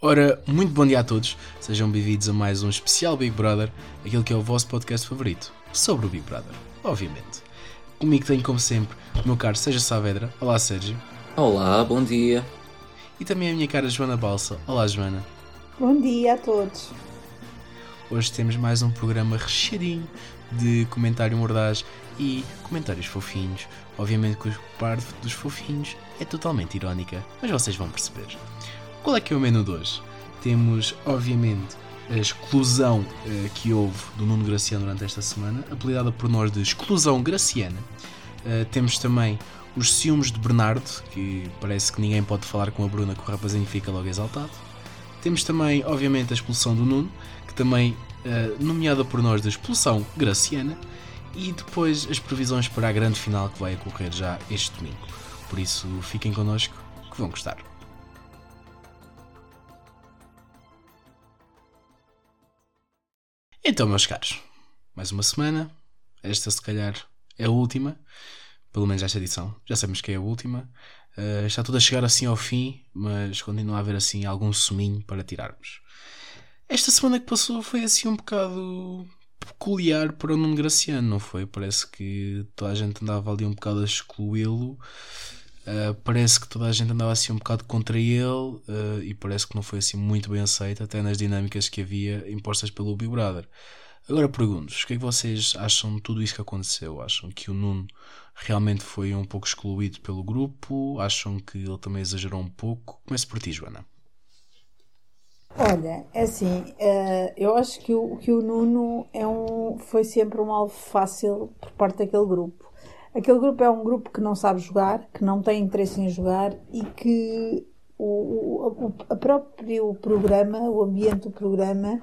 Ora, muito bom dia a todos, sejam bem-vindos a mais um especial Big Brother, aquele que é o vosso podcast favorito, sobre o Big Brother, obviamente. Comigo tenho, como sempre, o meu caro Seja Saavedra. Olá, Sérgio. Olá, bom dia. E também a minha cara Joana Balsa. Olá, Joana. Bom dia a todos. Hoje temos mais um programa recheadinho de comentário mordaz e comentários fofinhos. Obviamente que a parte dos fofinhos é totalmente irónica, mas vocês vão perceber. Qual é que é o menu de hoje? Temos, obviamente, a exclusão eh, que houve do Nuno Graciano durante esta semana, apelidada por nós de exclusão graciana. Eh, temos também os ciúmes de Bernardo, que parece que ninguém pode falar com a Bruna, que o rapazinho fica logo exaltado. Temos também, obviamente, a expulsão do Nuno, que também eh, nomeada por nós de expulsão graciana. E depois as previsões para a grande final que vai ocorrer já este domingo. Por isso, fiquem connosco, que vão gostar. Então, meus caros, mais uma semana. Esta, se calhar, é a última. Pelo menos esta edição. Já sabemos que é a última. Uh, está tudo a chegar assim ao fim, mas continua a haver assim algum suminho para tirarmos. Esta semana que passou foi assim um bocado peculiar para o Nuno Graciano, não foi? Parece que toda a gente andava ali um bocado a excluí-lo. Uh, parece que toda a gente andava assim um bocado contra ele uh, e parece que não foi assim muito bem aceito, até nas dinâmicas que havia impostas pelo Big Brother. Agora pergunto-vos, o que é que vocês acham de tudo isso que aconteceu? Acham que o Nuno realmente foi um pouco excluído pelo grupo? Acham que ele também exagerou um pouco? Começo por ti, Joana. Olha, é assim, uh, eu acho que o, que o Nuno é um, foi sempre um alvo fácil por parte daquele grupo. Aquele grupo é um grupo que não sabe jogar, que não tem interesse em jogar e que o, o, próprio programa, o ambiente do programa,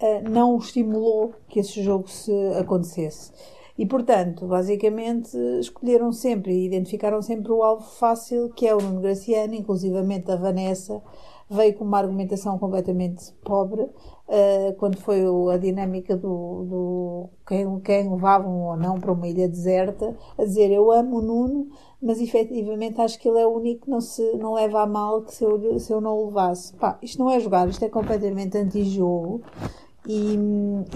uh, não estimulou que esse jogo se acontecesse. E, portanto, basicamente, escolheram sempre e identificaram sempre o alvo fácil, que é o Nuno Graciano, inclusivamente a Vanessa, veio com uma argumentação completamente pobre, uh, quando foi a dinâmica do, do quem, quem levavam ou não para uma ilha deserta, a dizer eu amo o Nuno, mas efetivamente acho que ele é o único que não, se, não leva a mal que se eu, se eu não o levasse. Pá, isto não é jogar, isto é completamente anti-jogo. E,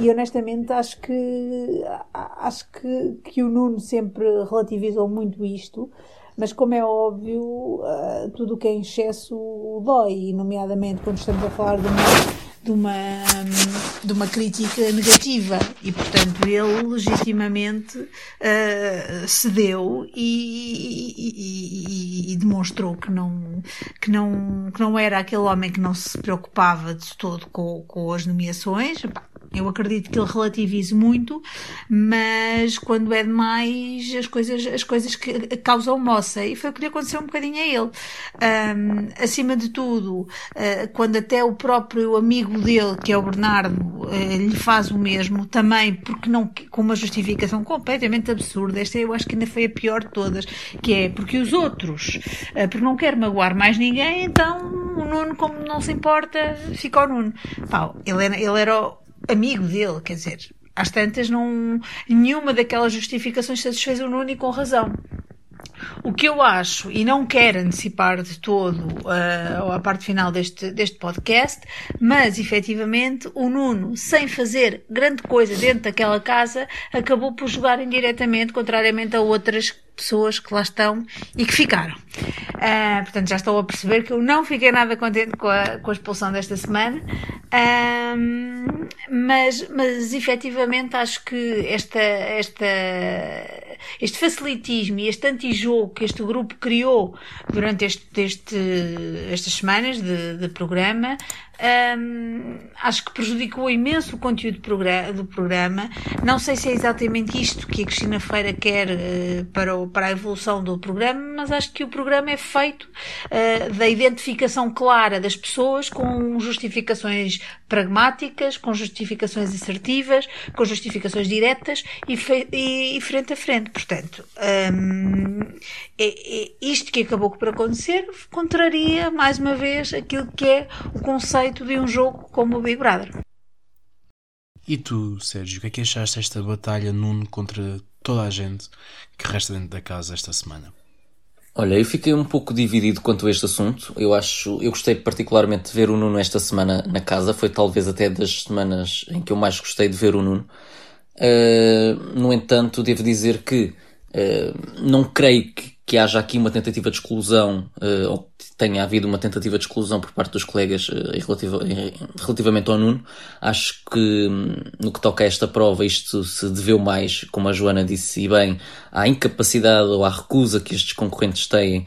e, honestamente acho que acho que, que o Nuno sempre relativizou muito isto mas como é óbvio, uh, tudo o que é em excesso dói, nomeadamente quando estamos a falar de uma, de uma, de uma crítica negativa. E, portanto, ele legitimamente uh, cedeu e, e, e, demonstrou que não, que, não, que não era aquele homem que não se preocupava de todo com, com as nomeações. Eu acredito que ele relativize muito, mas quando é demais, as coisas, as coisas que causam moça. E foi o que lhe aconteceu um bocadinho a ele. Um, acima de tudo, uh, quando até o próprio amigo dele, que é o Bernardo, uh, lhe faz o mesmo, também porque não, com uma justificação completamente absurda. Esta eu acho que ainda foi a pior de todas, que é porque os outros, uh, porque não quer magoar mais ninguém, então o Nuno, como não se importa, fica o Nuno. Pá, ele era, ele era amigo dele, quer dizer, às tantas não, nenhuma daquelas justificações satisfez o Nuno e com razão. O que eu acho, e não quero antecipar de todo uh, a parte final deste, deste podcast, mas efetivamente o Nuno, sem fazer grande coisa dentro daquela casa, acabou por jogar indiretamente, contrariamente a outras pessoas que lá estão e que ficaram. Uh, portanto, já estou a perceber que eu não fiquei nada contente com a, com a expulsão desta semana, uh, mas, mas efetivamente acho que esta, esta, este facilitismo e este antijogo que este grupo criou durante este, este, estas semanas de, de programa um, acho que prejudicou imenso o conteúdo do programa. Não sei se é exatamente isto que a Cristina Feira quer uh, para, o, para a evolução do programa, mas acho que o programa é feito uh, da identificação clara das pessoas com justificações pragmáticas, com justificações assertivas, com justificações diretas e, e, e frente a frente. Portanto, um, é, é isto que acabou por acontecer contraria mais uma vez aquilo que é o conceito de um jogo como o Big Brother. E tu, Sérgio, o que é que achaste desta batalha Nuno contra toda a gente que resta dentro da casa esta semana? Olha, eu fiquei um pouco dividido quanto a este assunto. Eu acho, eu gostei particularmente de ver o Nuno esta semana na casa. Foi talvez até das semanas em que eu mais gostei de ver o Nuno. Uh, no entanto, devo dizer que uh, não creio que, que, haja aqui uma tentativa de exclusão, uh, tenha havido uma tentativa de exclusão por parte dos colegas relativa, relativamente ao Nuno. Acho que hum, no que toca a esta prova, isto se deveu mais, como a Joana disse e bem, à incapacidade ou à recusa que estes concorrentes têm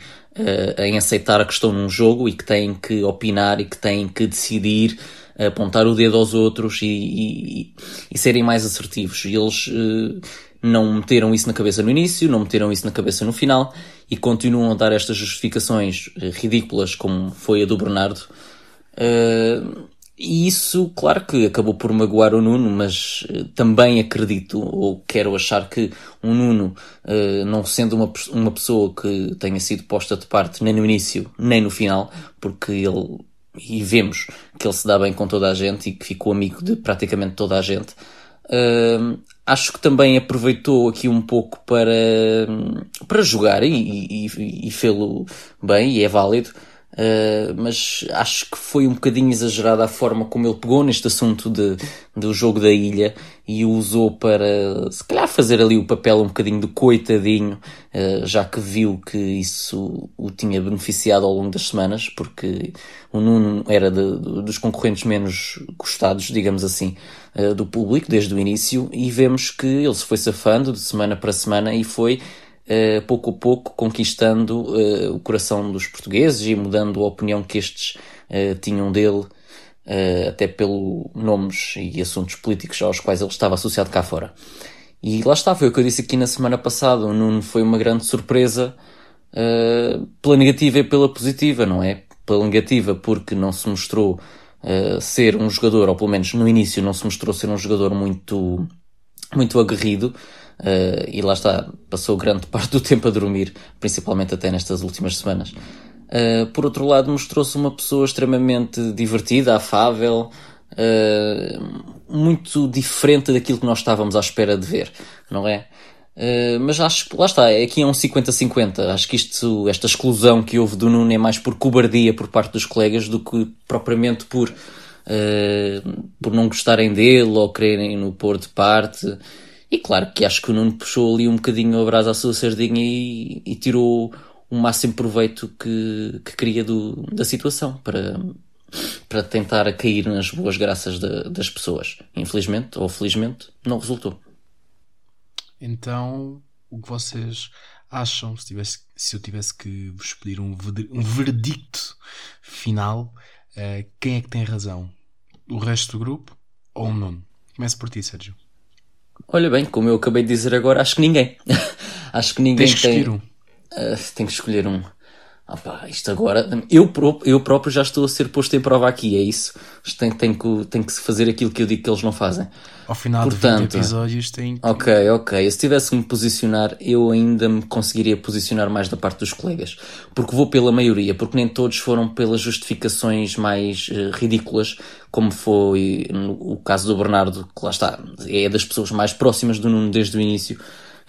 em aceitar a questão num jogo e que têm que opinar e que têm que decidir apontar o dedo aos outros e, e, e serem mais assertivos. E eles uh, não meteram isso na cabeça no início, não meteram isso na cabeça no final e continuam a dar estas justificações uh, ridículas, como foi a do Bernardo. Uh, e isso, claro que acabou por magoar o Nuno, mas uh, também acredito, ou quero achar que o Nuno, uh, não sendo uma, uma pessoa que tenha sido posta de parte nem no início, nem no final, porque ele e vemos que ele se dá bem com toda a gente e que ficou amigo de praticamente toda a gente. Acho que também aproveitou aqui um pouco para, para jogar e, e, e fê-lo bem e é válido. Uh, mas acho que foi um bocadinho exagerada a forma como ele pegou neste assunto de, do jogo da ilha e o usou para, se calhar, fazer ali o papel um bocadinho de coitadinho, uh, já que viu que isso o tinha beneficiado ao longo das semanas, porque o Nuno era de, de, dos concorrentes menos gostados, digamos assim, uh, do público desde o início, e vemos que ele se foi safando de semana para semana e foi uh, pouco a pouco conquistando uh, o coração dos portugueses e mudando a opinião que estes uh, tinham dele, até pelo nomes e assuntos políticos aos quais ele estava associado cá fora. E lá está, foi o que eu disse aqui na semana passada. O Nuno foi uma grande surpresa pela negativa e pela positiva, não é? Pela negativa, porque não se mostrou ser um jogador, ou pelo menos no início não se mostrou ser um jogador muito, muito aguerrido, Uh, e lá está, passou grande parte do tempo a dormir, principalmente até nestas últimas semanas. Uh, por outro lado, mostrou-se uma pessoa extremamente divertida, afável, uh, muito diferente daquilo que nós estávamos à espera de ver, não é? Uh, mas acho que lá está, aqui é um 50-50. Acho que isto, esta exclusão que houve do Nuno é mais por cobardia por parte dos colegas do que propriamente por, uh, por não gostarem dele ou quererem no pôr de parte. E claro que acho que o Nuno puxou ali um bocadinho a brasa à sua sardinha e, e tirou o máximo proveito que, que queria do, da situação para, para tentar cair nas boas graças de, das pessoas. Infelizmente ou felizmente não resultou. Então, o que vocês acham, se, tivesse, se eu tivesse que vos pedir um, um verdicto final, uh, quem é que tem razão? O resto do grupo ou o Nuno? Começo por ti, Sérgio. Olha bem, como eu acabei de dizer agora, acho que ninguém. acho que ninguém Tens que tem. Um. Uh, tem que escolher um. Opa, isto agora, eu, eu próprio já estou a ser posto em prova aqui, é isso. Tem, tem, que, tem que fazer aquilo que eu digo que eles não fazem. Ao final Portanto, de 20 episódios tem que... Ok, ok. Se tivesse que me posicionar, eu ainda me conseguiria posicionar mais da parte dos colegas. Porque vou pela maioria, porque nem todos foram pelas justificações mais uh, ridículas, como foi no, o caso do Bernardo, que lá está, é das pessoas mais próximas do Nuno desde o início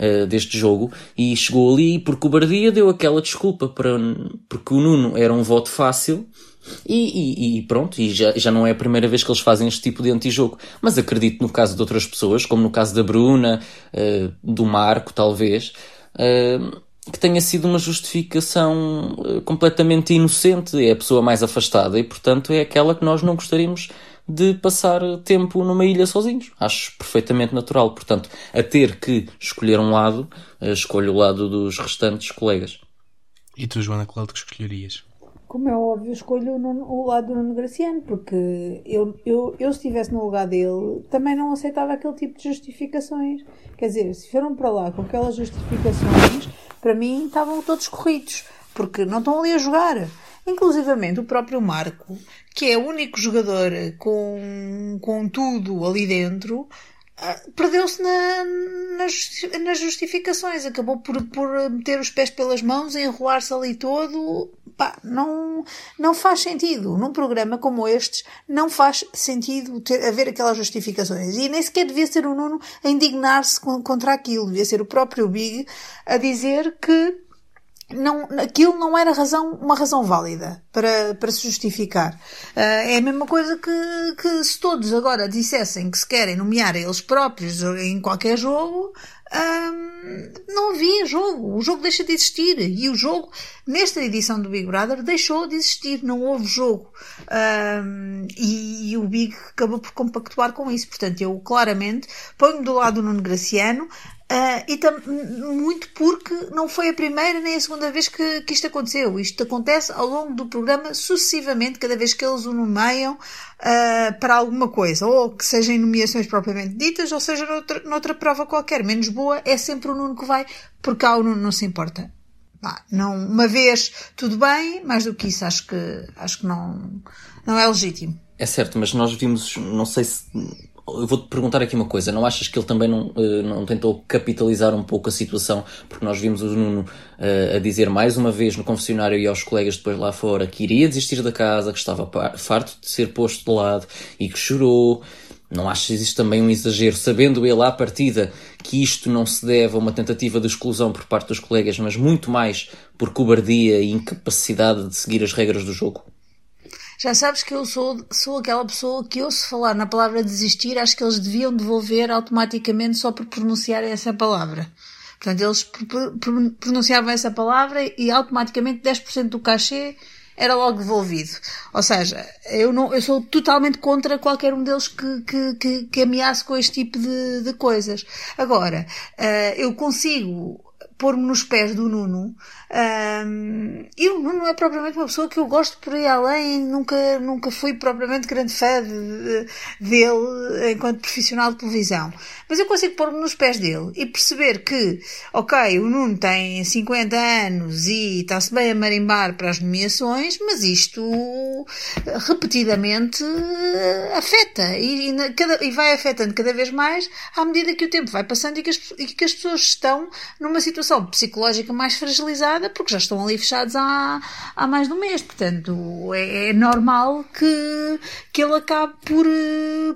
uh, deste jogo e chegou ali por cobardia deu aquela desculpa para, porque o Nuno era um voto fácil e, e, e, pronto, e já, já não é a primeira vez que eles fazem este tipo de antijogo. Mas acredito no caso de outras pessoas, como no caso da Bruna, uh, do Marco, talvez, uh, que tenha sido uma justificação completamente inocente. É a pessoa mais afastada e, portanto, é aquela que nós não gostaríamos de passar tempo numa ilha sozinhos. Acho perfeitamente natural. Portanto, a ter que escolher um lado, escolho o lado dos restantes colegas. E tu, Joana, qual é que escolherias? Como é óbvio, escolho o lado do Nuno Graciano, porque eu, eu, eu, se estivesse no lugar dele, também não aceitava aquele tipo de justificações. Quer dizer, se foram para lá com aquelas justificações, para mim estavam todos corridos, porque não estão ali a jogar. Inclusivamente o próprio Marco, que é o único jogador com, com tudo ali dentro, ah, perdeu-se na, nas, justificações, acabou por, por meter os pés pelas mãos, enrolar-se ali todo. Pá, não, não faz sentido. Num programa como este, não faz sentido ter, haver aquelas justificações. E nem sequer devia ser o Nuno a indignar-se contra aquilo. Devia ser o próprio Big a dizer que não, aquilo não era razão, uma razão válida para, para se justificar. Uh, é a mesma coisa que, que se todos agora dissessem que se querem nomear eles próprios em qualquer jogo, um, não havia jogo. O jogo deixa de existir. E o jogo, nesta edição do Big Brother, deixou de existir. Não houve jogo. Um, e, e, o Big acabou por compactuar com isso. Portanto, eu claramente ponho do lado do Nuno Graciano. Uh, e muito porque não foi a primeira nem a segunda vez que, que isto aconteceu. Isto acontece ao longo do programa sucessivamente, cada vez que eles o nomeiam uh, para alguma coisa. Ou que sejam nomeações propriamente ditas, ou seja noutra, noutra prova qualquer. Menos boa é sempre o Nuno que vai, porque cá o Nuno não se importa. Bah, não, uma vez tudo bem, mais do que isso acho que, acho que não, não é legítimo. É certo, mas nós vimos, não sei se eu vou-te perguntar aqui uma coisa, não achas que ele também não, uh, não tentou capitalizar um pouco a situação? Porque nós vimos o Nuno uh, a dizer mais uma vez no confessionário e aos colegas depois lá fora que iria desistir da casa, que estava farto de ser posto de lado e que chorou. Não achas existe também um exagero, sabendo ele à partida que isto não se deve a uma tentativa de exclusão por parte dos colegas, mas muito mais por cobardia e incapacidade de seguir as regras do jogo? Já sabes que eu sou, sou aquela pessoa que se falar na palavra desistir, acho que eles deviam devolver automaticamente só por pronunciar essa palavra. Portanto, eles pronunciavam essa palavra e automaticamente 10% do cachê era logo devolvido. Ou seja, eu, não, eu sou totalmente contra qualquer um deles que, que, que, que ameace com este tipo de, de coisas. Agora, uh, eu consigo pôr-me nos pés do Nuno. Um, e o Nuno é propriamente uma pessoa que eu gosto por aí além, nunca, nunca fui propriamente grande fã de, de, dele enquanto profissional de televisão. Mas eu consigo pôr-me nos pés dele e perceber que, ok, o Nuno tem 50 anos e está-se bem a marimbar para as nomeações, mas isto repetidamente afeta e, e, cada, e vai afetando cada vez mais à medida que o tempo vai passando e que as, e que as pessoas estão numa situação psicológica mais fragilizada porque já estão ali fechados há, há mais de um mês. Portanto, é, é normal que, que ele acabe por,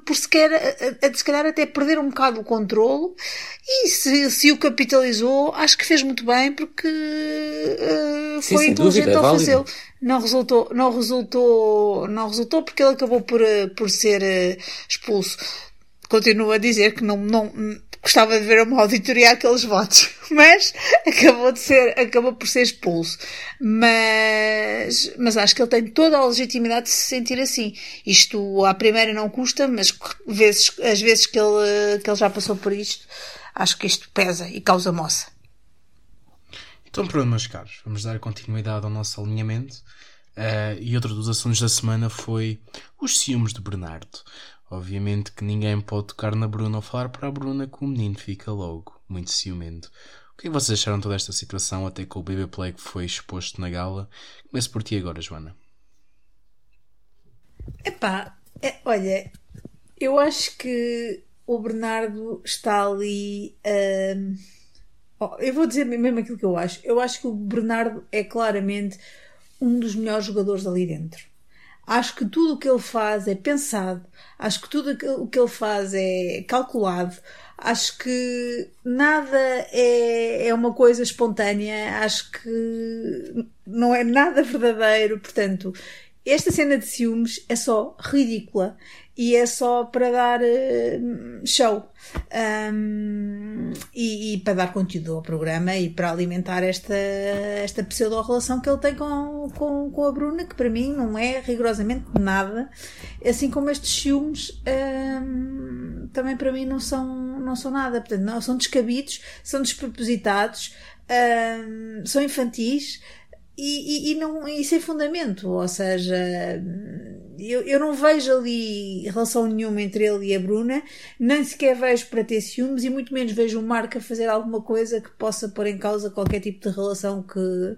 por sequer, a, a, se calhar até perder um bocado o controle e se, se o capitalizou, acho que fez muito bem porque uh, foi Sim, inteligente ao fazê-lo. Não resultou, não resultou, não resultou porque ele acabou por, eh, por ser expulso. Continuo a dizer que não, não, gostava de ver uma auditoria àqueles votos, mas acabou de ser, acabou por ser expulso. Mas, mas acho que ele tem toda a legitimidade de se sentir assim. Isto à primeira não custa, mas vezes, vezes que ele, que ele já passou por isto, acho que isto pesa e causa moça. Então pronto, meus caros, vamos dar continuidade ao nosso alinhamento. Uh, e outro dos assuntos da semana foi os ciúmes de Bernardo. Obviamente que ninguém pode tocar na Bruna ou falar para a Bruna que o menino fica logo, muito ciumento. O que é vocês acharam toda esta situação até com o Baby Play que foi exposto na gala? Começo por ti agora, Joana. Epá, é, olha, eu acho que o Bernardo está ali. Oh, eu vou dizer mesmo aquilo que eu acho. Eu acho que o Bernardo é claramente um dos melhores jogadores ali dentro. Acho que tudo o que ele faz é pensado, acho que tudo o que ele faz é calculado, acho que nada é, é uma coisa espontânea, acho que não é nada verdadeiro, portanto, esta cena de ciúmes é só ridícula e é só para dar uh, show. Um, e, e, para dar conteúdo ao programa e para alimentar esta, esta pseudo-relação que ele tem com, com, com a Bruna, que para mim não é rigorosamente nada, assim como estes ciúmes um, também para mim não são, não são nada, portanto, não, são descabidos, são despropositados, um, são infantis e, e, e, não, e sem fundamento, ou seja, eu, eu não vejo ali relação nenhuma entre ele e a Bruna, nem sequer vejo para ter ciúmes e muito menos vejo o Marco a fazer alguma coisa que possa pôr em causa qualquer tipo de relação que,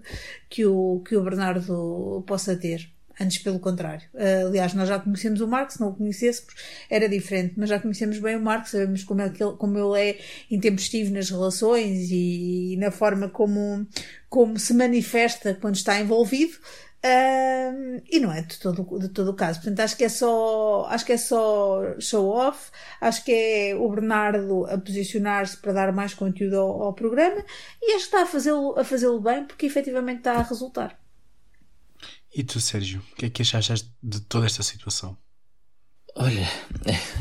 que, o, que o Bernardo possa ter. Antes, pelo contrário. Uh, aliás, nós já conhecemos o Marco, se não o conhecêssemos, era diferente, mas já conhecemos bem o Marco, sabemos como, é que ele, como ele é intempestivo nas relações e, e na forma como, como se manifesta quando está envolvido. Um, e não é de todo, de todo o caso. Portanto, acho que é só, acho que é só show off. Acho que é o Bernardo a posicionar-se para dar mais conteúdo ao, ao programa e acho que está a fazê-lo a fazê-lo bem porque efetivamente está a resultar. E tu, Sérgio, o que é que achaste de toda esta situação? Olha,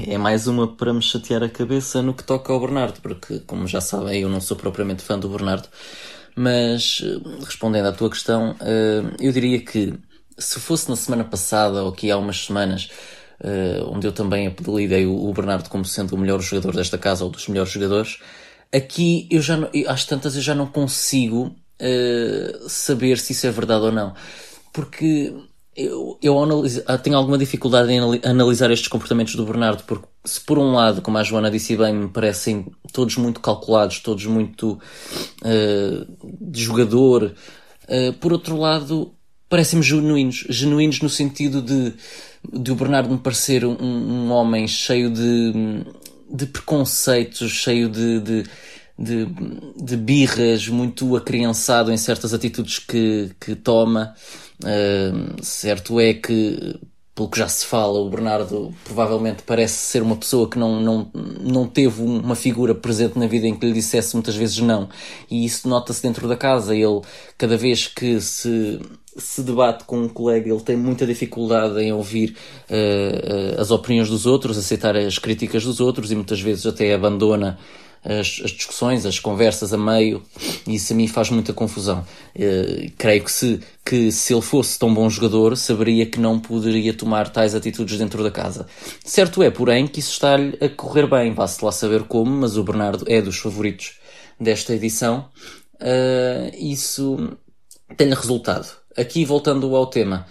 é mais uma para me chatear a cabeça no que toca ao Bernardo, porque, como já sabem, eu não sou propriamente fã do Bernardo, mas eh, respondendo à tua questão, eh, eu diria que se fosse na semana passada ou aqui há umas semanas, eh, onde eu também apelidei o Bernardo como sendo o melhor jogador desta casa ou dos melhores jogadores, aqui eu já às tantas eu já não consigo saber se isso é verdade ou não. Porque eu, eu analiso, ah, tenho alguma dificuldade em analisar estes comportamentos do Bernardo, porque se por um lado, como a Joana disse bem, me parecem todos muito calculados, todos muito uh, de jogador, uh, por outro lado, parecem-me genuínos. Genuínos no sentido de, de o Bernardo me parecer um, um homem cheio de, de preconceitos, cheio de, de de, de birras, muito acriançado em certas atitudes que, que toma. Certo é que, pelo que já se fala, o Bernardo provavelmente parece ser uma pessoa que não, não, não teve uma figura presente na vida em que lhe dissesse muitas vezes não. E isso nota-se dentro da casa. Ele, cada vez que se se debate com um colega, ele tem muita dificuldade em ouvir uh, as opiniões dos outros, aceitar as críticas dos outros e muitas vezes até abandona as, as, discussões, as conversas a meio, isso a mim faz muita confusão. Uh, creio que se, que se ele fosse tão bom jogador, saberia que não poderia tomar tais atitudes dentro da casa. Certo é, porém, que isso está-lhe a correr bem, vá-se lá saber como, mas o Bernardo é dos favoritos desta edição. Uh, isso tem resultado. Aqui, voltando ao tema,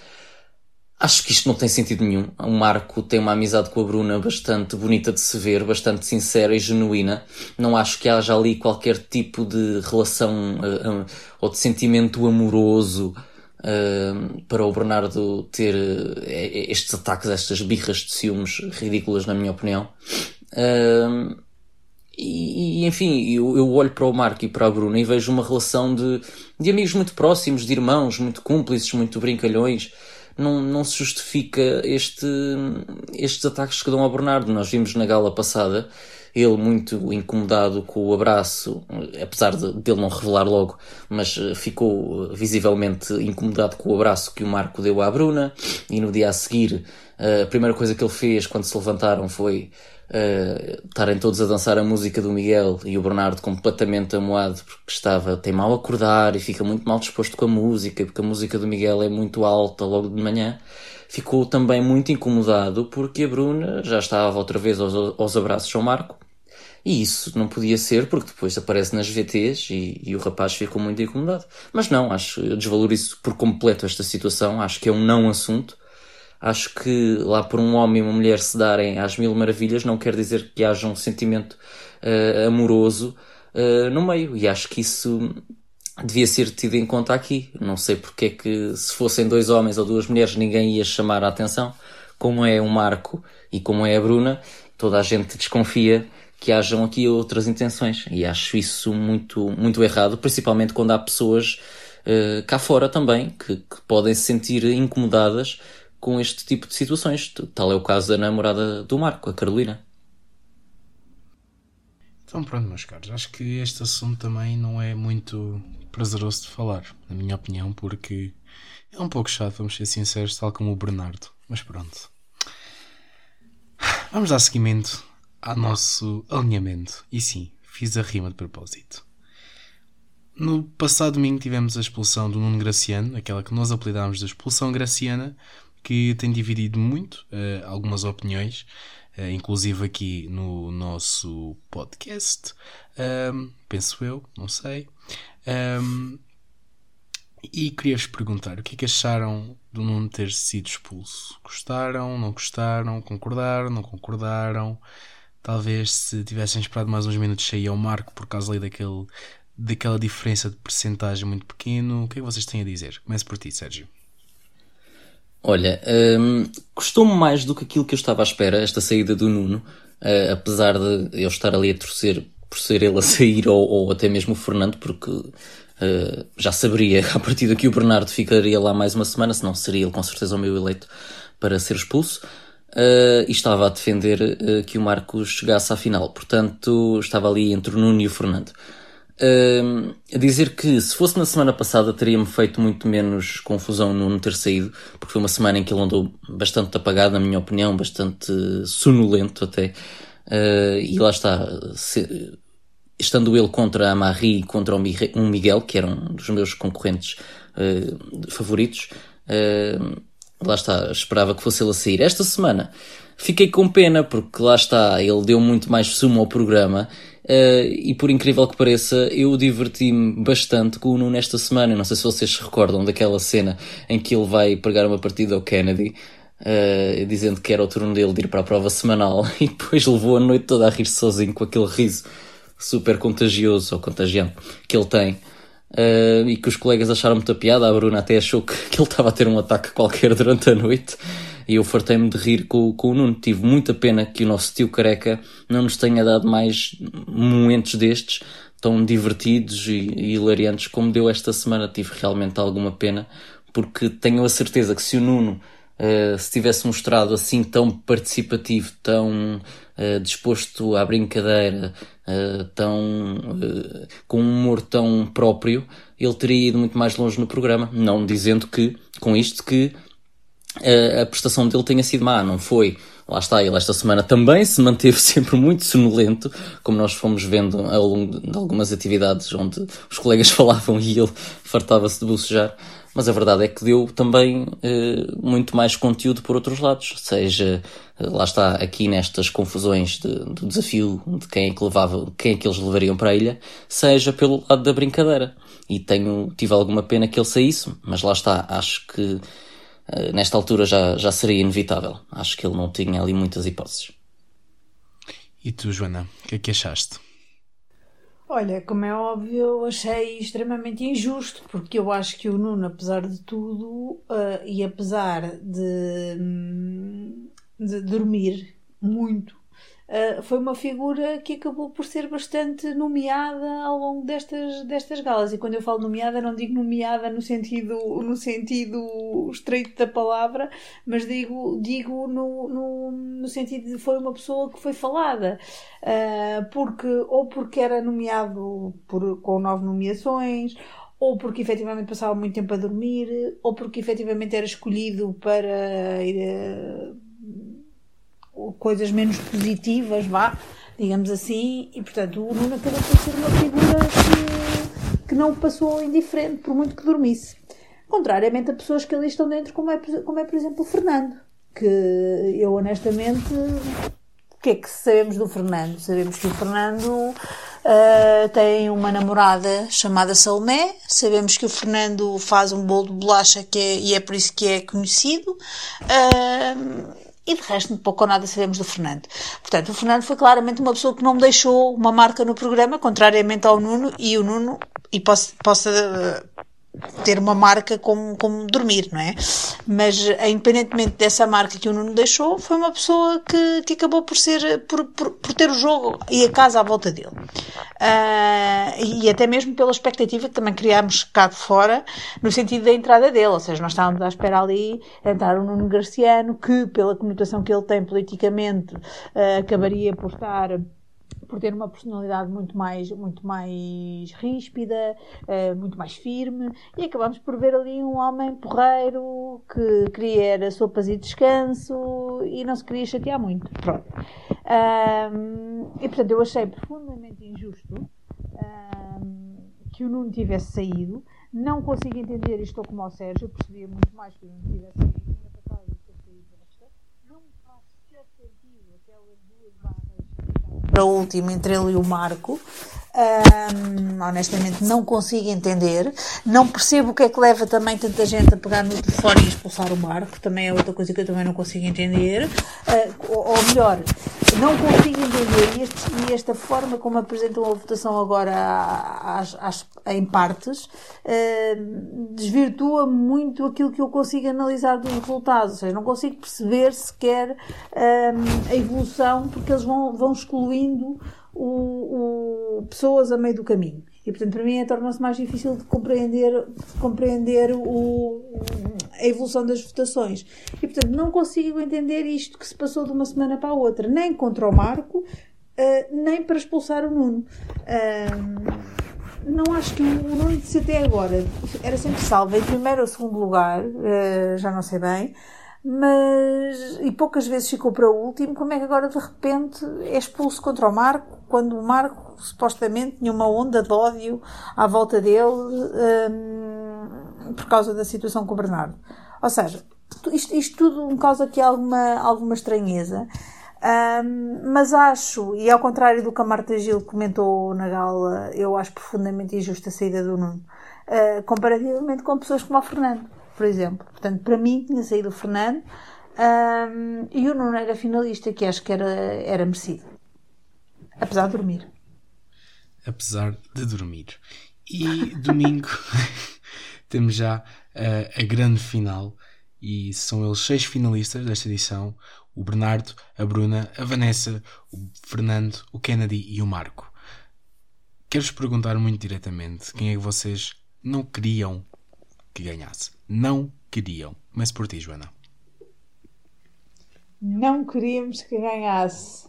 Acho que isto não tem sentido nenhum. O Marco tem uma amizade com a Bruna bastante bonita de se ver, bastante sincera e genuína. Não acho que haja ali qualquer tipo de relação uh, uh, ou de sentimento amoroso uh, para o Bernardo ter estes ataques, estas birras de ciúmes ridículas, na minha opinião. E, enfim, eu, eu, olho para o Marco e para a Bruna e vejo uma relação de, de amigos muito próximos, de irmãos, muito cúmplices, muito brincalhões não, não se justifica este, estes ataques que dão ao Bernardo. Nós vimos na gala passada ele muito incomodado com o abraço, apesar de, dele não revelar logo, mas eh, ficou visivelmente incomodado com o abraço que o Marco deu à Bruna, e no dia a seguir, eh, a primeira coisa que ele fez quando se levantaram foi uh, estarem todos a dançar a música do Miguel e o Bernardo completamente amoado porque estava, tem mal a acordar e fica muito mal disposto com a música, porque a música do Miguel é muito alta logo de manhã. Ficou também muito incomodado porque a Bruna já estava outra vez aos, aos abraços ao Marco. E isso não podia ser porque depois aparece nas VTs e, e o rapaz ficou muito incomodado. Mas não, acho, eu desvalorizo por completo esta situação, acho que é um não assunto acho que lá por um homem e uma mulher se darem às mil maravilhas não quer dizer que haja um sentimento uh, amoroso uh, no meio. E acho que isso devia ser tido em conta aqui. Não sei porque é que se fossem dois homens ou duas mulheres ninguém ia chamar a atenção. Como é o Marco e como é a Bruna, toda a gente desconfia que hajam aqui outras intenções. E acho isso muito, muito errado, principalmente quando há pessoas uh, cá fora também que, que podem se sentir incomodadas com este tipo de situações. Tal é o caso da namorada do Marco, a Carolina. Então pronto, meus caros, acho que este assunto também não é muito prazeroso de falar, na minha opinião, porque é um pouco chato, vamos ser sinceros, tal como o Bernardo. Mas pronto. Vamos dar seguimento ao nosso alinhamento. E sim, fiz a rima de propósito. No passado domingo tivemos a expulsão do Nuno Graciano, aquela que nós apelidámos de expulsão graciana, que tem dividido muito uh, algumas opiniões, uh, inclusive aqui no nosso podcast, um, penso eu, não sei. Um, e queria-vos perguntar o que é que acharam do Nuno ter sido expulso? Gostaram, não gostaram, concordaram, não concordaram? Talvez se tivessem esperado mais uns minutos sair ao Marco por causa ali daquele, daquela diferença de percentagem muito pequeno. O que é que vocês têm a dizer? Comece por ti, Sérgio. Olha, um, custou-me mais do que aquilo que eu estava à espera, esta saída do Nuno, uh, apesar de eu estar ali a torcer por ser ele a sair ou, ou até mesmo o Fernando, porque Uh, já saberia a partir daqui o Bernardo ficaria lá mais uma semana, senão seria ele com certeza o meu eleito para ser expulso. Uh, e estava a defender uh, que o Marcos chegasse à final. Portanto, estava ali entre o Nuno e o Fernando. Uh, a dizer que se fosse na semana passada teria-me feito muito menos confusão no Nuno ter saído, porque foi uma semana em que ele andou bastante apagado, na minha opinião, bastante sonolento até. e lá está, se, estando ele contra a Marie e contra um Miguel, que era um dos meus concorrentes favoritos, lá está, esperava que fosse ele a sair. Esta semana fiquei com pena, porque lá está, ele deu muito mais sumo ao programa. Uh, e por incrível que pareça, eu diverti-me bastante com o Nuno esta semana. não sei se vocês se recordam daquela cena em que ele vai pregar uma partida ao Kennedy, uh, dizendo que era o turno dele de ir para a prova semanal, e depois levou a noite toda a rir sozinho com aquele riso super contagioso ou contagiante que ele tem. Uh, e que os colegas acharam muita piada. A Bruna até achou que, que ele estava a ter um ataque qualquer durante a noite. E eu fartei-me de rir com, com o Nuno. Tive muita pena que o nosso tio careca não nos tenha dado mais momentos destes tão divertidos e, e hilariantes como deu esta semana. Tive realmente alguma pena, porque tenho a certeza que se o Nuno uh, se tivesse mostrado assim tão participativo, tão uh, disposto à brincadeira, uh, tão com um humor tão próprio, ele teria ido muito mais longe no programa. Não dizendo que, com isto, que a prestação dele tenha sido má, não foi. Lá está, ele esta semana também se manteve sempre muito sonolento, como nós fomos vendo ao longo de algumas atividades onde os colegas falavam e ele fartava-se de bocejar mas a verdade é que deu também eh, muito mais conteúdo por outros lados, seja, eh, lá está, aqui nestas confusões de, do desafio de quem é que levava, quem é que eles levariam para a ilha, seja pelo lado da brincadeira. E tenho, tive alguma pena que ele saísse, mas lá está, acho que nesta altura já, já seria inevitável. Acho que ele não tinha ali muitas hipóteses. E tu, Joana, o que é que achaste? Olha, como é óbvio, eu achei extremamente injusto, porque eu acho que o Nuno, apesar de tudo, uh, e apesar de, hum, de dormir muito Uh, foi uma figura que acabou por ser bastante nomeada ao longo destas, destas galas. E quando eu falo nomeada, não digo nomeada no sentido, no sentido estreito da palavra, mas digo, digo no, no, no sentido de foi uma pessoa que foi falada. Uh, porque, ou porque era nomeado por, com nove nomeações, ou porque efetivamente passava muito tempo a dormir, ou porque efetivamente era escolhido para ir coisas menos positivas, vá, digamos assim, e portanto o Nuno acabou por ser uma figura que, que não passou indiferente, por muito que dormisse. Contrariamente a pessoas que ali estão dentro, como é, como é por exemplo o Fernando, que eu honestamente. O que é que sabemos do Fernando? Sabemos que o Fernando uh, tem uma namorada chamada Salomé, sabemos que o Fernando faz um bolo de bolacha que é, e é por isso que é conhecido. Uh, e de resto, pouco ou nada sabemos do Fernando. Portanto, o Fernando foi claramente uma pessoa que não me deixou uma marca no programa, contrariamente ao Nuno, e o Nuno, e possa, possa ter uma marca como, como dormir, não é? Mas, eh, independentemente dessa marca que o Nuno deixou, foi uma pessoa que, que acabou por ser, por, por, por ter o jogo e a casa à volta dele. Uh, e até mesmo pela expectativa que também criámos cá de fora, no sentido da entrada dele, ou seja, nós estávamos à espera ali entrar o Nuno Garciano, que, pela conotação que ele tem politicamente, uh, acabaria por estar por ter uma personalidade muito mais, muito mais ríspida, uh, muito mais firme, e acabamos por ver ali um homem porreiro que queria era sopas e descanso e não se queria chatear muito. Pronto. Um, e portanto eu achei profundamente injusto um, que o Nuno tivesse saído. Não consigo entender, e estou como ao Sérgio, eu percebia muito mais que o Nuno tivesse saído para último entre ele e o Marco. Honestamente não consigo entender. Não percebo o que é que leva também tanta gente a pegar no telefone e expulsar o Marco. Também é outra coisa que eu também não consigo entender. Uh, ou, ou, melhor, não consigo entender e, esta forma como apresentam a votação agora às, às, em partes uh, desvirtua muito aquilo que eu consigo analisar dos resultados. Ou seja, não consigo perceber sequer um, a evolução porque eles vão, vão excluindo o, o, pessoas a meio do caminho. E, portanto, para mim, torna-se mais difícil de compreender, de compreender o, a evolução das votações. E, portanto, não consigo entender isto que se passou de uma semana para a outra, nem contra o Marco, uh, nem para expulsar o Nuno. Uh, não acho que o Nuno disse até agora era sempre salvo em primeiro ou segundo lugar, uh, já não sei bem mas e poucas vezes ficou para o último, como é que agora de repente é expulso contra o Marco, quando o Marco supostamente tinha uma onda de ódio à volta dele um, por causa da situação com o Bernardo. Ou seja, isto, isto tudo me causa aqui alguma, alguma estranheza. Um, mas acho, e ao contrário do que a Marta Gil comentou na gala, eu acho profundamente injusta a saída do Nuno, uh, comparativamente com pessoas como o Fernando por exemplo. Portanto, para mim tinha saído o Fernando um, e o Nuno era finalista, que acho que era, era merecido. Apesar de dormir. Apesar de dormir. E domingo temos já uh, a grande final e são eles seis finalistas desta edição: o Bernardo, a Bruna, a Vanessa, o Fernando, o Kennedy e o Marco. Quero-vos perguntar muito diretamente quem é que vocês não queriam que ganhasse. Não queriam. Comece por ti, Joana. Não queríamos que ganhasse.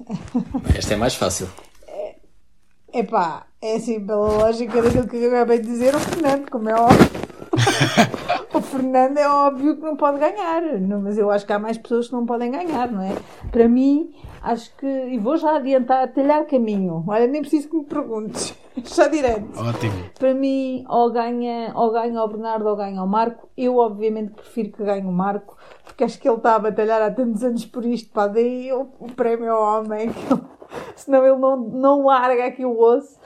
Esta é mais fácil. É, epá, é assim, pela lógica daquilo que eu acabei de dizer, o Fernando, como é óbvio. o Fernando é óbvio que não pode ganhar, não, mas eu acho que há mais pessoas que não podem ganhar, não é? Para mim, acho que. E vou já adiantar, talhar caminho. Olha, nem preciso que me perguntes. Já direto. Ótimo. Para mim, ou ganha, ou ganha o Bernardo ou ganha o Marco. Eu, obviamente, prefiro que ganhe o Marco, porque acho que ele está a batalhar há tantos anos por isto. Pá, o, o prémio ao homem, senão ele não, não larga aqui o osso.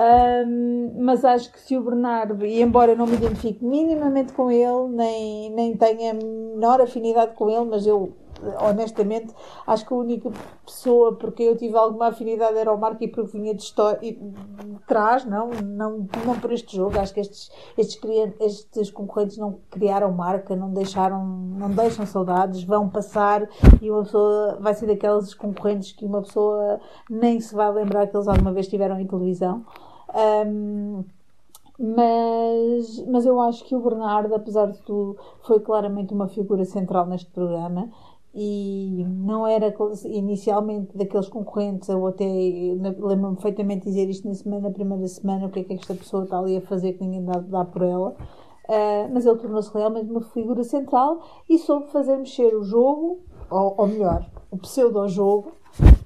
Um, mas acho que se o Bernardo, e embora não me identifique minimamente com ele, nem, nem tenha menor afinidade com ele, mas eu honestamente, acho que a única pessoa porque eu tive alguma afinidade era o Marco e porque vinha de, de trás, não, não, não por este jogo. Acho que estes, estes, estes concorrentes não criaram marca, não deixaram, não deixam saudades, vão passar e uma pessoa vai ser daqueles concorrentes que uma pessoa nem se vai lembrar que eles alguma vez estiveram em televisão. Um, mas, mas eu acho que o Bernardo, apesar de tudo, foi claramente uma figura central neste programa e não era inicialmente daqueles concorrentes, eu até lembro-me perfeitamente dizer isto na, semana, na primeira semana, o que é que esta pessoa está ali a fazer que ninguém dá, dá por ela. Uh, mas ele tornou-se realmente uma figura central e soube fazer mexer o jogo, ou, ou melhor, o pseudo-jogo,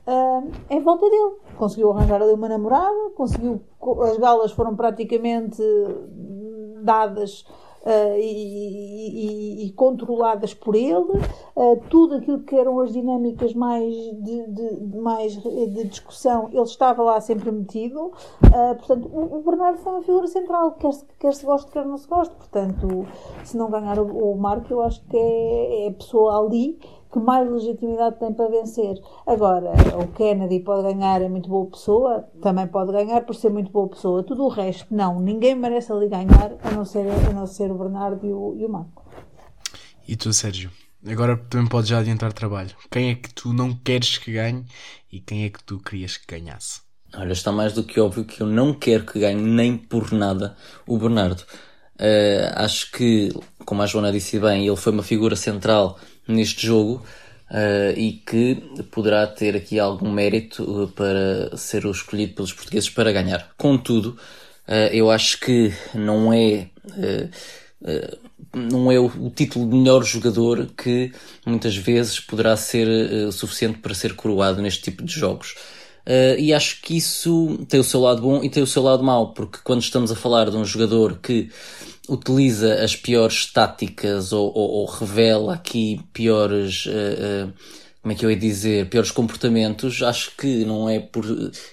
uh, em volta dele. Conseguiu arranjar ali uma namorada, conseguiu. As galas foram praticamente dadas uh, e, e, e, controladas por ele, uh, tudo aquilo que eram as dinâmicas mais de, de, mais de discussão, ele estava lá sempre metido. Uh, portanto, o, o, Bernardo foi uma figura central, quer se, quer se goste, quer não se goste. Portanto, se não ganhar o, o Marco, eu acho que é, é a pessoa ali que mais legitimidade tem para vencer. Agora, o Kennedy pode ganhar, é muito boa pessoa, também pode ganhar por ser muito boa pessoa. Tudo o resto, não. Ninguém merece ali ganhar, a não ser, a não ser o Bernardo e o, e o Marco. E tu, Sérgio? Agora também podes já adiantar trabalho. Quem é que tu não queres que ganhe e quem é que tu querias que ganhasse? Olha, está mais do que óbvio que eu não quero que ganhe nem por nada o Bernardo. Uh, acho que, como a Joana disse bem, ele foi uma figura central neste jogo uh, e que poderá ter aqui algum mérito eh, para ser o escolhido pelos portugueses para ganhar. Contudo, uh, eu acho que não é não é o, o, título de melhor jogador que muitas vezes poderá ser uh, suficiente para ser coroado neste tipo de jogos. Uh, e acho que isso tem o seu lado bom e tem o seu lado mau, porque quando estamos a falar de um jogador que utiliza as piores táticas ou, ou, ou revela aqui piores. Uh, uh, como é que eu ia dizer, piores comportamentos, acho que não é por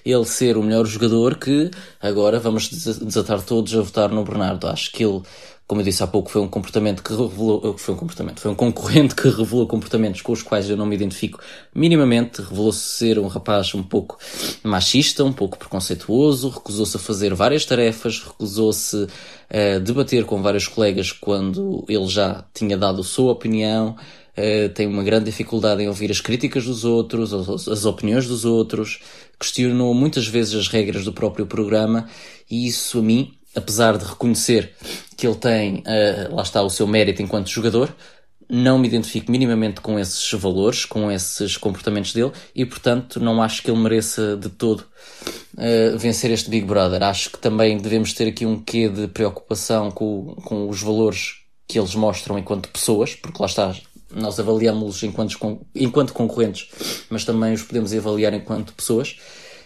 ele ser o melhor jogador que agora vamos desatar todos a votar no Bernardo. Acho que ele como eu disse há pouco, foi um comportamento que revelou, foi um comportamento, foi um concorrente que revelou comportamentos com os quais eu não me identifico minimamente, revelou-se ser um rapaz um pouco machista, um pouco preconceituoso, recusou-se a fazer várias tarefas, recusou-se a debater com vários colegas quando ele já tinha dado a sua opinião, Uh, tem uma grande dificuldade em ouvir as críticas dos outros, as, opiniões dos outros, questionou muitas vezes as regras do próprio programa e isso a mim apesar de reconhecer que ele tem, uh, lá está, o seu mérito enquanto jogador, não me identifico minimamente com esses valores, com esses comportamentos dele e, portanto, não acho que ele mereça de todo uh, vencer este Big Brother. Acho que também devemos ter aqui um quê de preocupação com, com os valores que eles mostram enquanto pessoas, porque lá está, nós avaliamos-los enquanto, enquanto concorrentes, mas também os podemos avaliar enquanto pessoas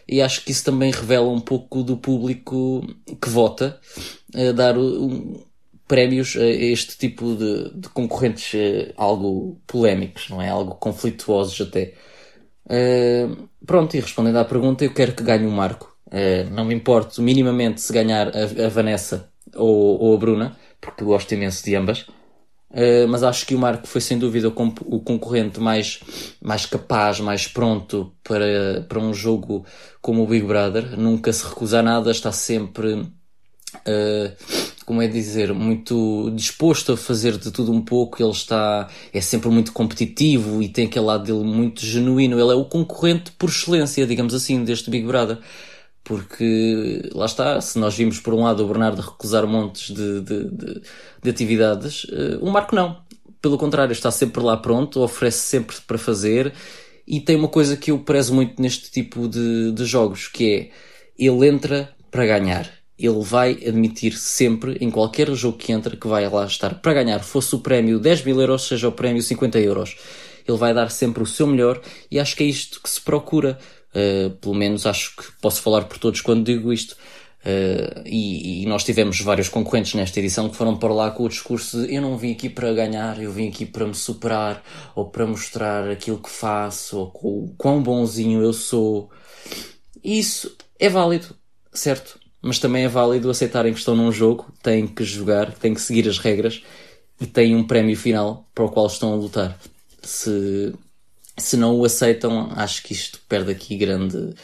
e acho que isso também revela um pouco do público que vota a dar um, prémios a este tipo de, de, concorrentes eh, algo polémicos, não é? Algo conflituosos até. Uh, pronto, e respondendo à pergunta, eu quero que ganhe o um Marco. Uh, não me importo minimamente se ganhar a, a Vanessa ou, ou, a Bruna, porque gosto imenso de ambas. Uh, mas acho que o Marco foi sem dúvida o, concorrente mais, mais capaz, mais pronto para, para um jogo como o Big Brother. Nunca se recusa a nada, está sempre, uh, como é dizer, muito disposto a fazer de tudo um pouco. Ele está, é sempre muito competitivo e tem aquele lado dele muito genuíno. Ele é o concorrente por excelência, digamos assim, deste Big Brother porque lá está, se nós vimos por um lado o Bernardo recusar montes de, de, de, de atividades, uh, o Marco não. Pelo contrário, está sempre lá pronto, oferece sempre para fazer e tem uma coisa que eu prezo muito neste tipo de, de jogos, que é ele entra para ganhar. Ele vai admitir sempre, em qualquer jogo que entra, que vai lá estar para ganhar, fosse o prémio 10 mil euros, seja o prémio 50 euros. Ele vai dar sempre o seu melhor e acho que é isto que se procura Uh, pelo menos acho que posso falar por todos quando digo isto. Uh, e, e, nós tivemos vários concorrentes nesta edição que foram para lá com o discurso de eu não vim aqui para ganhar, eu vim aqui para me superar, ou para mostrar aquilo que faço, ou com, quão bonzinho eu sou. Isso é válido, certo? Mas também é válido aceitarem que estão num jogo, têm que jogar, têm que seguir as regras e têm um prémio final para o qual estão a lutar. Se se não o aceitam, acho que isto perde aqui grande,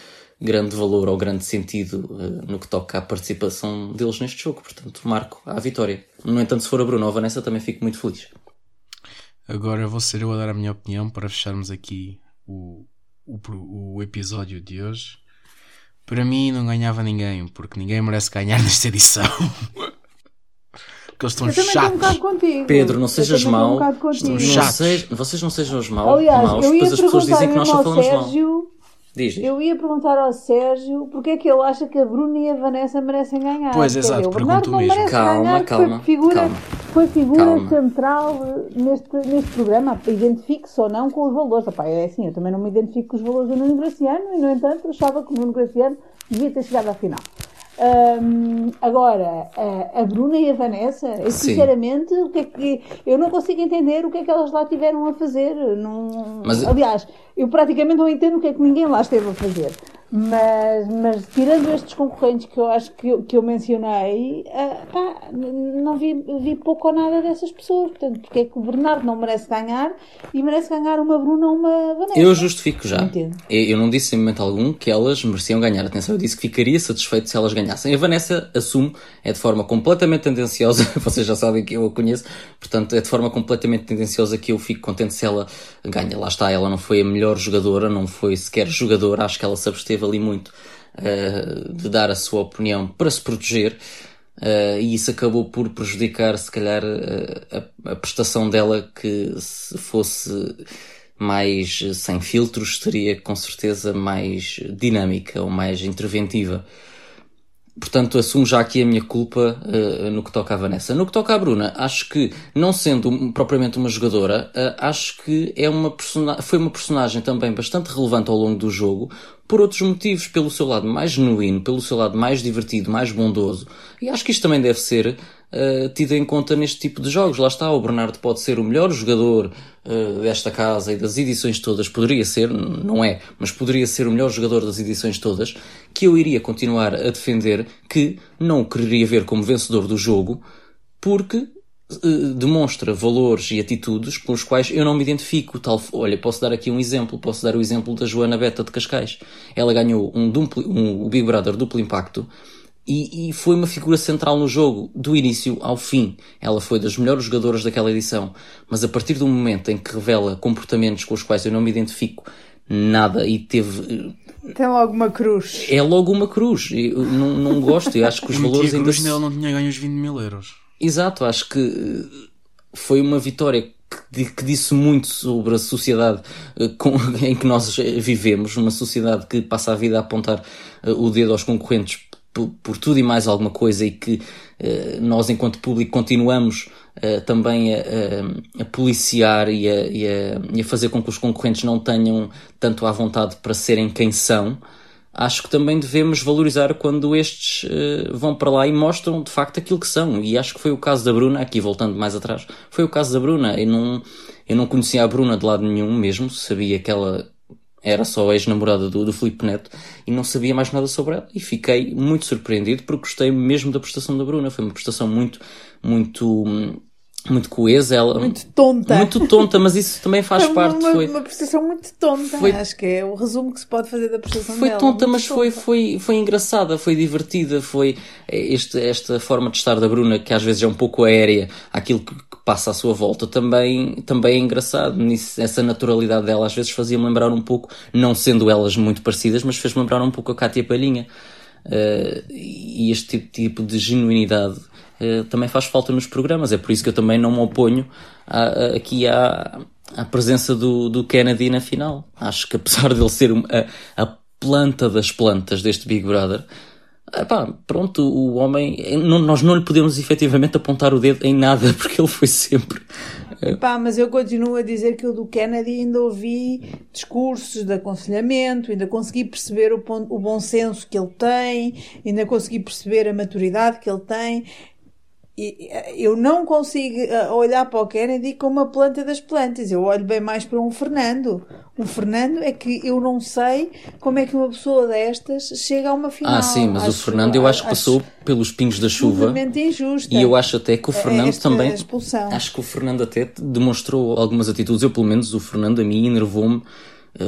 grande valor ou grande sentido uh, no que toca à participação deles neste jogo. Portanto, marco à vitória. No entanto, se for a Bruno ou a Vanessa, também fico muito feliz. Agora vou ser eu a dar a minha opinião para fecharmos aqui o, o, o episódio de hoje. Para mim, não ganhava ninguém, porque ninguém merece ganhar nesta edição. porque eles estão eu chatos. Um contigo. Pedro, não sejas mau. Um estão chatos. vocês não sejam os maus. Aliás, maus, eu ia depois as pessoas dizem que nós só falamos Sérgio, mal. Diz, diz. Eu ia perguntar ao Sérgio porque é que ele acha que a Bruna e a Vanessa merecem ganhar. Pois, exato, dizer, pergunto mesmo. Calma, ganhar, calma. Foi figura, calma. Foi figura calma. central neste, neste programa. Identifique-se ou não com os valores. Epá, é assim, eu também não me identifico com os valores do Nuno Graciano e, no entanto, achava que o Nuno Graciano devia ter chegado à final. Um, agora, a, a, Bruna e a Vanessa, eu, sinceramente, o que é que eu não consigo entender o que é que elas lá tiveram a fazer. Não, Mas... Aliás, eu praticamente não entendo o que é que ninguém lá esteve a fazer. Mas, mas tirando estes concorrentes que eu acho que eu, que eu mencionei, uh, pá, não vi, vi pouco ou nada dessas pessoas. Portanto, porque é que o Bernardo não merece ganhar e merece ganhar uma Bruna ou uma Vanessa? Eu justifico já. Entendo. Eu não disse em momento algum que elas mereciam ganhar. Atenção, eu disse que ficaria satisfeito se elas ganhassem. A Vanessa, assumo, é de forma completamente tendenciosa. Vocês já sabem que eu a conheço. Portanto, é de forma completamente tendenciosa que eu fico contente se ela ganha. Lá está, ela não foi a melhor jogadora, não foi sequer jogadora. Acho que ela se absteve ali muito uh, de dar a sua opinião para se proteger. Uh, e isso acabou por prejudicar, se calhar, uh, a, a, prestação dela, que se fosse mais sem filtros, seria com certeza mais dinâmica ou mais interventiva. Portanto, assumo já aqui a minha culpa uh, no que toca à Vanessa. No que toca à Bruna, acho que, não sendo propriamente uma jogadora, uh, acho que é uma foi uma personagem também bastante relevante ao longo do jogo, por outros motivos, pelo seu lado mais genuíno, pelo seu lado mais divertido, mais bondoso. E acho que isto também deve ser uh, tido em conta neste tipo de jogos. Lá está, o Bernardo pode ser o melhor jogador uh, desta casa e das edições todas. Poderia ser, não é, mas poderia ser o melhor jogador das edições todas, que eu iria continuar a defender que não o quereria ver como vencedor do jogo, porque uh, demonstra valores e atitudes com os quais eu não me identifico. Tal, olha, posso dar aqui um exemplo. Posso dar o exemplo da Joana Beta de Cascais. Ela ganhou um, duplo, um, Big Brother duplo impacto e, e, foi uma figura central no jogo, do início ao fim. Ela foi das melhores jogadoras daquela edição, mas a partir do momento em que revela comportamentos com os quais eu não me identifico nada e teve. Tem logo uma cruz. É logo uma cruz. Eu não, não gosto. Eu acho que os valores ainda. Cruz nele não tinha ganho os 20 mil euros. Exato, acho que eh, foi uma vitória que, que disse muito sobre a sociedade eh, com, em que nós vivemos, uma sociedade que passa a vida a apontar eh, o dedo aos concorrentes por, tudo e mais alguma coisa e que uh, nós, enquanto público, continuamos uh, também a, a, a policiar e a, e, e a, fazer com que os concorrentes não tenham tanto à vontade para serem quem são, acho que também devemos valorizar quando estes uh, vão para lá e mostram de facto aquilo que são. E acho que foi o caso da Bruna, aqui voltando mais atrás, foi o caso da Bruna. Eu não, eu não conhecia a Bruna de lado nenhum mesmo, sabia que ela era só ex-namorada do, do Filipe Neto e não sabia mais nada sobre ela e fiquei muito surpreendido porque gostei mesmo da prestação da Bruna. Foi uma prestação muito, muito, muito coesa. Ela, muito tonta. Muito tonta, mas isso também faz foi parte. Uma, foi uma prestação muito tonta. Foi, Acho que é o resumo que se pode fazer da prestação foi dela. Tonta, mas tonta. Foi, foi, foi engraçada, foi divertida, foi este, esta forma de estar da Bruna que às vezes é um pouco aérea, aquilo que passa à sua volta também, também é engraçado. Nisso, essa naturalidade dela às vezes fazia-me lembrar um pouco, não sendo elas muito parecidas, mas fez-me lembrar um pouco a Cátia Palhinha. Uh, e este tipo, tipo de genuinidade uh, também faz falta nos programas. É por isso que eu também não me oponho a, a, aqui à, à presença do, do Kennedy na final. Acho que apesar de ele ser a, a planta das plantas deste Big Brother, Epá, pronto, o homem, não, nós não lhe podemos efetivamente apontar o dedo em nada, porque ele foi sempre. Epá, mas eu continuo a dizer que o do Kennedy ainda ouvi discursos de aconselhamento, ainda consegui perceber o, ponto, o bom senso que ele tem, ainda consegui perceber a maturidade que ele tem. Eh, eu não consigo eh, olhar para o Kennedy como uma planta das plantas. Eu olho bem mais para um Fernando. Um Fernando é que eu não sei como é que uma pessoa destas chega a uma final. Ah, sim, mas acho, o Fernando eu acho que passou pelos pingos da chuva. Injusta e eu acho até que o Fernando também. Expulsão. Acho que o Fernando até demonstrou algumas atitudes. Eu, pelo menos, o Fernando a mim enervou-me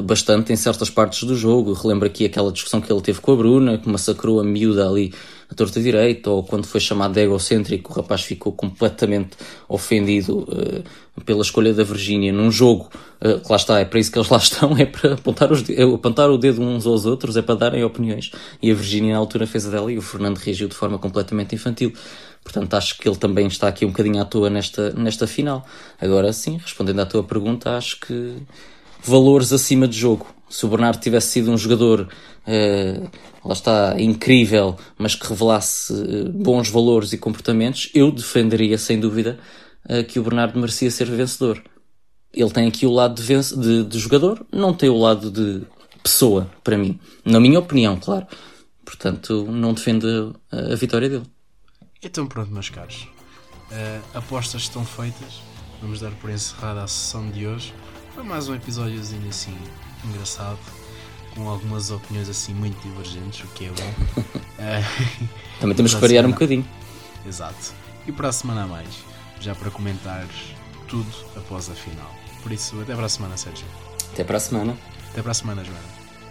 bastante em certas partes do jogo. Relembro aqui aquela discussão que ele teve com a Bruna, que massacrou a miúda ali a torta direita, ou quando foi chamado de egocêntrico, o rapaz ficou completamente ofendido uh, pela escolha da Virgínia num jogo, uh, que lá está, é para isso que eles lá estão, é para apontar, os, é apontar o dedo uns aos outros, é para darem opiniões. E a Virgínia na altura fez a dela e o Fernando reagiu de forma completamente infantil. Portanto, acho que ele também está aqui um bocadinho à toa nesta, nesta final. Agora sim, respondendo à tua pergunta, acho que valores acima de jogo. Se o Bernardo tivesse sido um jogador uh, lá está, incrível, mas que revelasse eh, bons valores e comportamentos, eu defenderia sem dúvida uh, que o Bernardo merecia ser vencedor. Ele tem aqui o lado de, de, de jogador, não tem o lado de pessoa, para mim. Na minha opinião, claro. Portanto, não defendo a, a vitória dele. Então pronto, meus caros. Uh, apostas estão feitas. Vamos dar por encerrada a sessão de hoje. Foi mais um episódiozinho assim engraçado com algumas opiniões assim muito divergentes, o que é bom. Eh, Também temos que variar um bocadinho. Exato. E para a semana a mais, já para comentares tudo após a final. Por isso, até para a semana, Sérgio. Até para a semana. Até para a semana, Joana.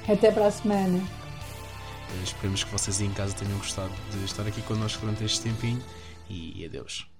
Até para a semana. Eh, esperemos que vocês aí em casa tenham gostado de estar aqui connosco durante este tempinho e adeus.